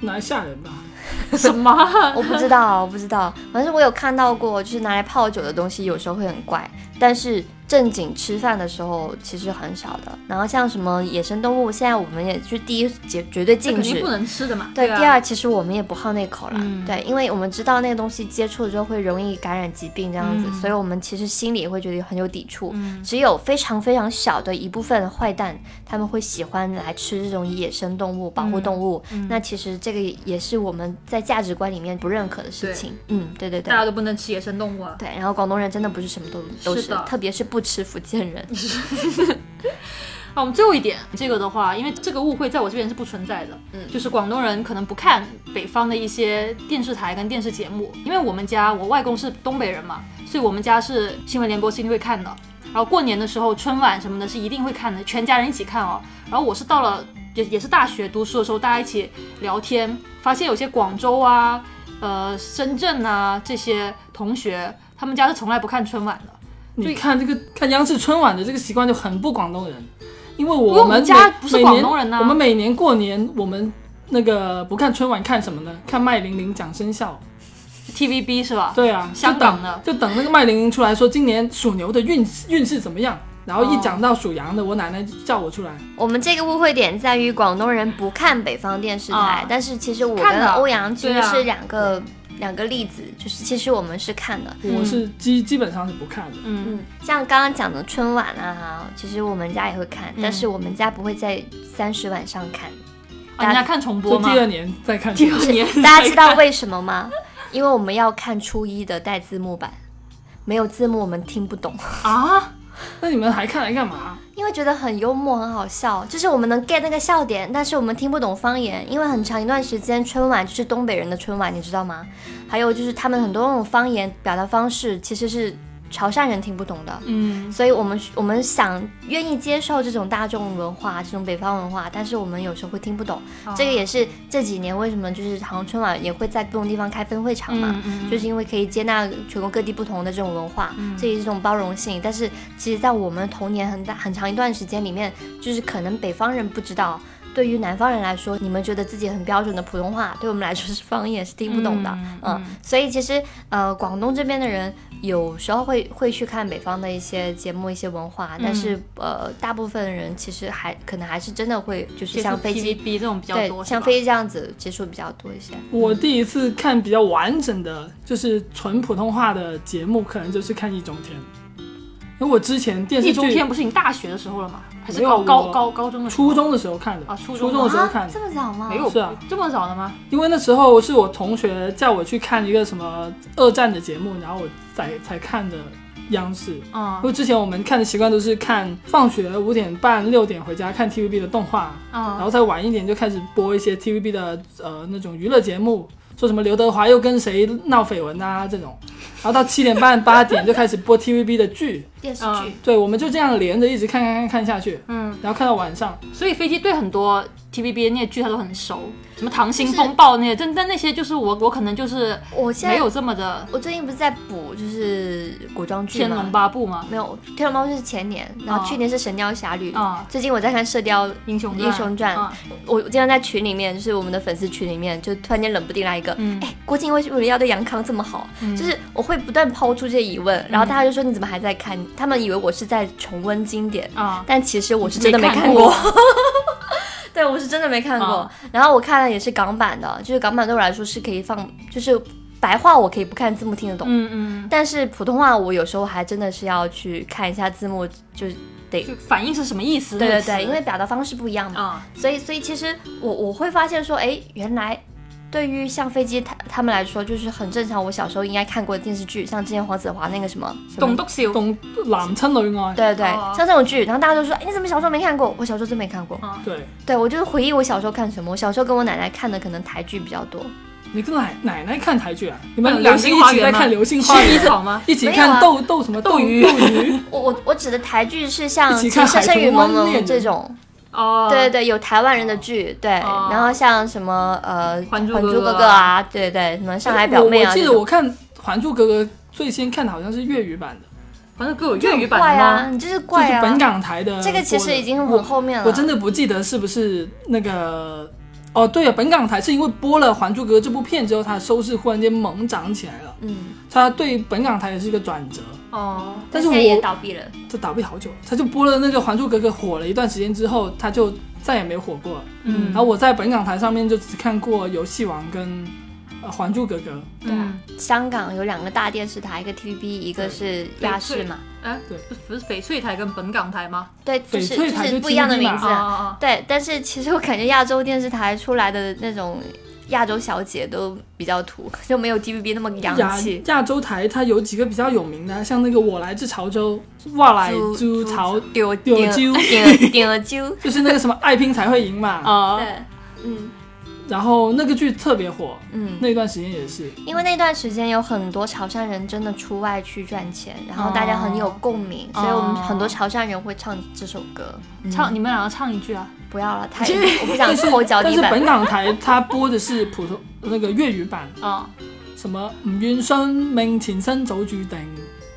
拿来吓人吧？*laughs* 什么？我不知道，我不知道，反正我有看到过，就是拿来泡酒的东西，有时候会很怪，但是正经吃饭的时候其实很少的。然后像什么野生动物，现在我们也就第一绝绝对禁止肯定不。能吃的嘛。对，啊第二，其实我们也不好那口了，嗯对，因为我们知道那个东西接触了之后会容易感染疾病这样子，嗯所以我们其实心里也会觉得很有抵触。嗯只有非常非常小的一部分坏蛋，他们会喜欢来吃这种野生动物、保护动物。嗯那其实这个也是我们在价值观里面不认可的事情。嗯，对对对大。家都不能吃野生动物啊。对，然后广东人真的不是什么都都是，是的特别是不吃福建人。*laughs* 啊，我们最后一点，这个的话，因为这个误会在我这边是不存在的，嗯就是广东人可能不看北方的一些电视台跟电视节目，因为我们家我外公是东北人嘛，所以我们家是新闻联播是一定会看的，然后过年的时候春晚什么的是一定会看的，全家人一起看哦。然后我是到了也也是大学读书的时候，大家一起聊天，发现有些广州啊、呃深圳啊这些同学，他们家是从来不看春晚的。你看这个看央视春晚的这个习惯就很不广东人，因为我们我们家不是广东人呐我们每年过年我们那个不看春晚看什么呢？看麦玲玲讲生肖。TVB 是吧？对啊，香港的就等就等那个麦玲玲出来说今年属牛的运运势怎么样，然后一讲到属羊的，我奶奶就叫我出来。我们这个误会点在于广东人不看北方电视台，啊但是其实我看的跟欧阳其对啊实是两个、两个例子，就是其实我们是看的。我是基基本上是不看的。嗯，嗯，像刚刚讲的春晚啊，其实我们家也会看，但是我们家不会在三十晚上看。大，家看重播吗？第二年再看。第二年，*laughs* 大家知道为什么吗？因为我们要看初一的带字幕版，没有字幕我们听不懂，啊？*laughs* 那你们还看来干嘛？因为觉得很幽默、很好笑，就是我们能 get 那个笑点，但是我们听不懂方言，因为很长一段时间春晚就是东北人的春晚，你知道吗？还有就是他们很多那种方言表达方式其实是潮汕人听不懂的。嗯，所以我们我们想愿意接受这种大众文化，这种北方文化，但是我们有时候会听不懂。哦这个也是这几年为什么就是好像春晚也会在不同地方开分会场嘛，嗯嗯就是因为可以接纳全国各地不同的这种文化，这也是一种包容性。但是其实，在我们童年很大很长一段时间里面，就是可能北方人不知道。对于南方人来说，你们觉得自己很标准的普通话，对我们来说是方言，是听不懂的。嗯嗯，所以其实呃，广东这边的人有时候会会去看北方的一些节目、一些文化，但是呃，大部分人其实还可能还是真的会就是像飞机，TVB 这种比较多，，像飞机这样子接触比较多一些。我第一次看比较完整的，就是纯普通话的节目，可能就是看《易中天》，因为我之前电视剧易中天不是你大学的时候了吗？还是高高高高中的时候。初中的时候看的。啊初中中的时候看啊，的，这么早吗？没有。是啊。这么早的吗？因为那时候是我同学叫我去看一个什么二战的节目，然后我才才看的央视。啊。因嗯为之前我们看的习惯都是看放学五点半六点回家看 TVB 的动画啊，然嗯后再晚一点就开始播一些 TVB 的呃那种娱乐节目，说什么刘德华又跟谁闹绯闻啊这种，然后到七点半 *laughs* 八点就开始播 TVB 的剧，电视嗯。剧。对，我们就这样连着一直看看看看下去，嗯，然后看到晚上。所以飞机对很多 TVB 那些剧他都很熟，什么《溏心风暴》那些，但但那些就是我我可能就是我现在没有这么的我最近不是在补就是古装《剧天龙？八部》吗？没有，《天龙八部》是前年，然后哦去年是《神雕侠侣》啊最近我在看《射雕英雄英雄传》我我经常在群里面，就是我们的粉丝群里面，就突然间冷不丁来一个，嗯哎，郭靖为什么要对杨康这么好？就是我会不断抛出这些疑问，然后大家就说你怎么还在看？他们以为我是在重温经典，啊，但其实我是真的没看看过。*laughs* 对，我是真的没看过。啊然后我看了也是港版的，就是港版对我来说是可以放，就是白话我可以不看字幕听得懂，嗯嗯，但是普通话我有时候还真的是要去看一下字幕，就是得。就反应是什么意思？对对对，因为表达方式不一样嘛，啊，所以所以其实我我会发现说，哎，原来对于像飞机他他们来说，就是很正常。我小时候应该看过的电视剧，像之前黄子华那个什么什么董督少，懂男亲女爱，对对像这种剧，然后大家都说，哎，你怎么小时候没看过？我小时候真没看过。对对我就是回忆我小时候看什么。我小时候跟我奶奶看的可能台剧比较多。你跟奶奶奶看台剧啊？你嗯们两个一起在看《流星花园》，草吗？一起看斗斗什么斗斗鱼斗鱼，*laughs* 我我我指的台剧是像《情深深雨蒙蒙海豚湾恋》这种，哦，对对对，有台湾人的剧，对，哦然后像什么呃《还珠还珠格格啊，对对，什么上海表妹啊我我记这种，得我看《还珠格格》最先看的好像是粤语版的，反正各有粤语版的怪啊，吗？你这是就怪啊，是本港台的播的。这个其实已经很后面了。我真的不记得是不是那个。哦，对啊，本港台是因为播了《还珠格格》这部片之后，它的收视忽然间猛涨起来了，嗯，它对本港台也是一个转折。哦，但是现在也倒闭了。他倒闭好久，他就播了那个《还珠格格》火了一段时间之后，他就再也没火过了。嗯然后我在本港台上面就只看过《游戏王》跟呃《还珠格格》。对啊嗯，香港有两个大电视台，一个 TVB，一个是亚视嘛。哎，对不是翡翠台跟本港台吗？对，就是翡翠台就是不一样的名字。啊啊对，但是其实我感觉亚洲电视台出来的那种亚洲小姐都比较土，*laughs* 就没有 TVB 那么洋气。亚洲台它有几个比较有名的，像那个《我来自潮州》，哇来猪猪潮，丢丢丢揪丢丢。*laughs* 就是那个什么爱拼才会赢嘛。啊！对，嗯然后那个剧特别火，嗯，那段时间也是。因为那段时间有很多潮汕人真的出外去赚钱，然后大家很有共鸣，所以我们很多潮汕人会唱这首歌。唱你们两个唱一句啊！不要了，太我不想抠脚底板。但是本港台它播的是普通那个粤语版，啊，什么唔愿生命前生早注定，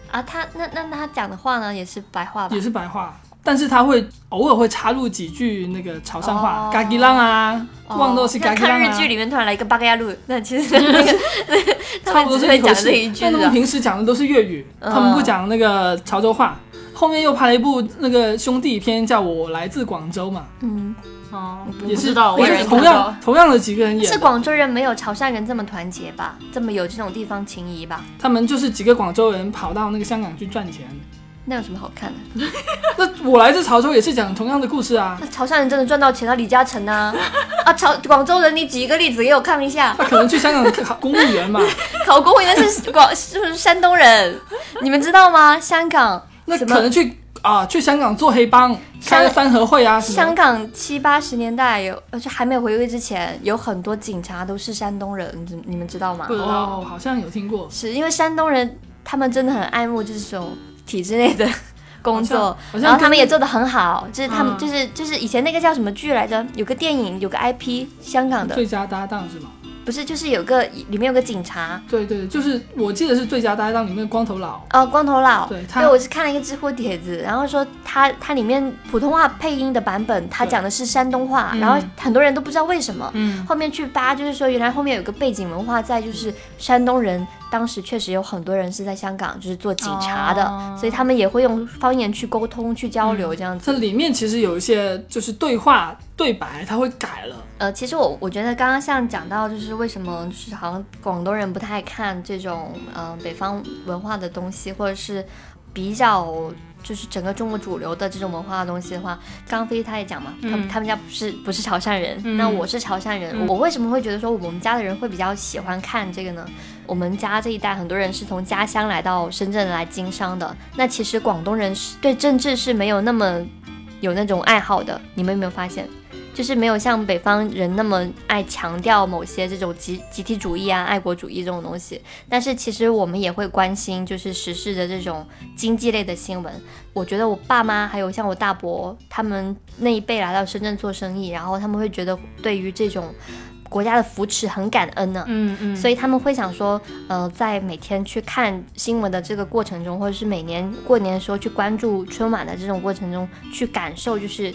啊，他那那那他讲的话呢，也是白话吧也？是白话。但是他会偶尔会插入几句那个潮汕话哦，嘎吉浪啊，哦望都是嘎那吉浪啊看日剧，里面突然来一个八嘎呀路，那其实那个 *laughs* 他差不多是一口气讲这一句但他们。平时讲的都是粤语，嗯他们不讲那个潮州话。后面又拍了一部那个兄弟片，叫我来自广州嘛，嗯，哦，不也是不知道，我也是同样同样的几个人演，是广州人没有潮汕人这么团结吧？这么有这种地方情谊吧？他们就是几个广州人跑到那个香港去赚钱。那有什么好看的？*laughs* 那我来自潮州也是讲同样的故事啊，那潮汕人真的赚到钱了，李嘉诚啊 *laughs* 啊！潮广州人，你举一个例子给我看一下。他可能去香港考公务员嘛，*laughs* 考公务员是广是不是山东人？你们知道吗？香港那可能去啊去香港做黑帮，开三合会啊香。港七八十年代有，而且还没有回归之前，有很多警察都是山东人，你你们知道吗不？知道哦，好像有听过。是因为山东人他们真的很爱慕这种体制内的 *laughs* 工作，然后他们也做得很好，就是他们、嗯。就是就是以前那个叫什么剧来着？有个电影，有个 IP，香港的，最佳搭档是吗？不是就是有个里面有个警察。对对，就是我记得是最佳搭档里面的光头佬，哦，光头佬，对他我是看了一个知乎帖子，然后说他他里面普通话配音的版本，他讲的是山东话，嗯。然后很多人都不知道为什么，嗯，后面去扒，就是说原来后面有个背景文化在，就是山东人当时确实有很多人是在香港就是做警察的，哦所以他们也会用方言去沟通、去交流这样子。它里面其实有一些就是对话对白，他会改了。呃，其实我我觉得刚刚像讲到，就是为什么就是好像广东人不太看这种呃北方文化的东西，或者是比较就是整个中国主流的这种文化的东西的话，刚刚飞他也讲嘛，他们嗯他们家不是不是潮汕人，嗯那我是潮汕人，嗯我为什么会觉得说我们家的人会比较喜欢看这个呢？我们家这一代很多人是从家乡来到深圳来经商的，那其实广东人是对政治是没有那么有那种爱好的，你们有没有发现？就是没有像北方人那么爱强调某些这种集集体主义啊、爱国主义这种东西，但是其实我们也会关心就是时事的这种经济类的新闻。我觉得我爸妈还有像我大伯他们那一辈来到深圳做生意，然后他们会觉得对于这种国家的扶持很感恩呢、嗯嗯，所以他们会想说，呃，在每天去看新闻的这个过程中，或者是每年过年的时候去关注春晚的这种过程中，去感受就是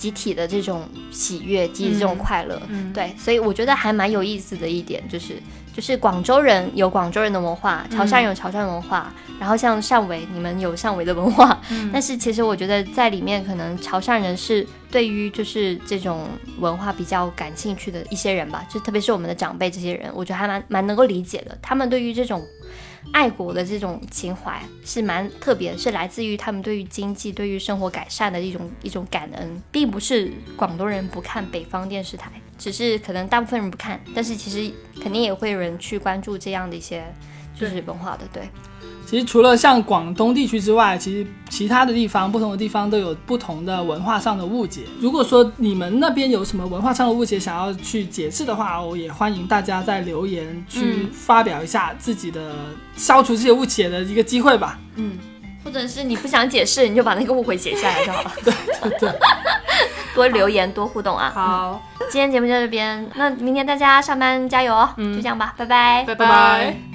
集体的这种喜悦，集体这种快乐。嗯，对，所以我觉得还蛮有意思的一点就是，就是广州人有广州人的文化，潮汕人有潮汕文化，然后像汕尾，你们有汕尾的文化，嗯 *laughs* 但是其实我觉得在里面，可能潮汕人是对于就是这种文化比较感兴趣的一些人吧，就特别是我们的长辈这些人，我觉得还蛮蛮能够理解的。他们对于这种爱国的这种情怀是蛮特别，是来自于他们对于经济、对于生活改善的一种一种感恩，并不是广东人不看北方电视台。只是可能大部分人不看，但是其实肯定也会有人去关注这样的一些就是文化的，对。其实除了像广东地区之外，其实其他的地方、不同的地方都有不同的文化上的误解。如果说你们那边有什么文化上的误解想要去解释的话，我也欢迎大家在留言去发表一下自己的消除这些误解的一个机会吧。嗯，或者是你不想解释，你就把那个误会写下来就好 *laughs* 了。对对对，*laughs* 多留言多互动啊。好，今天节目就到这边，那明天大家上班加油哦。嗯，就这样吧，拜拜，拜拜。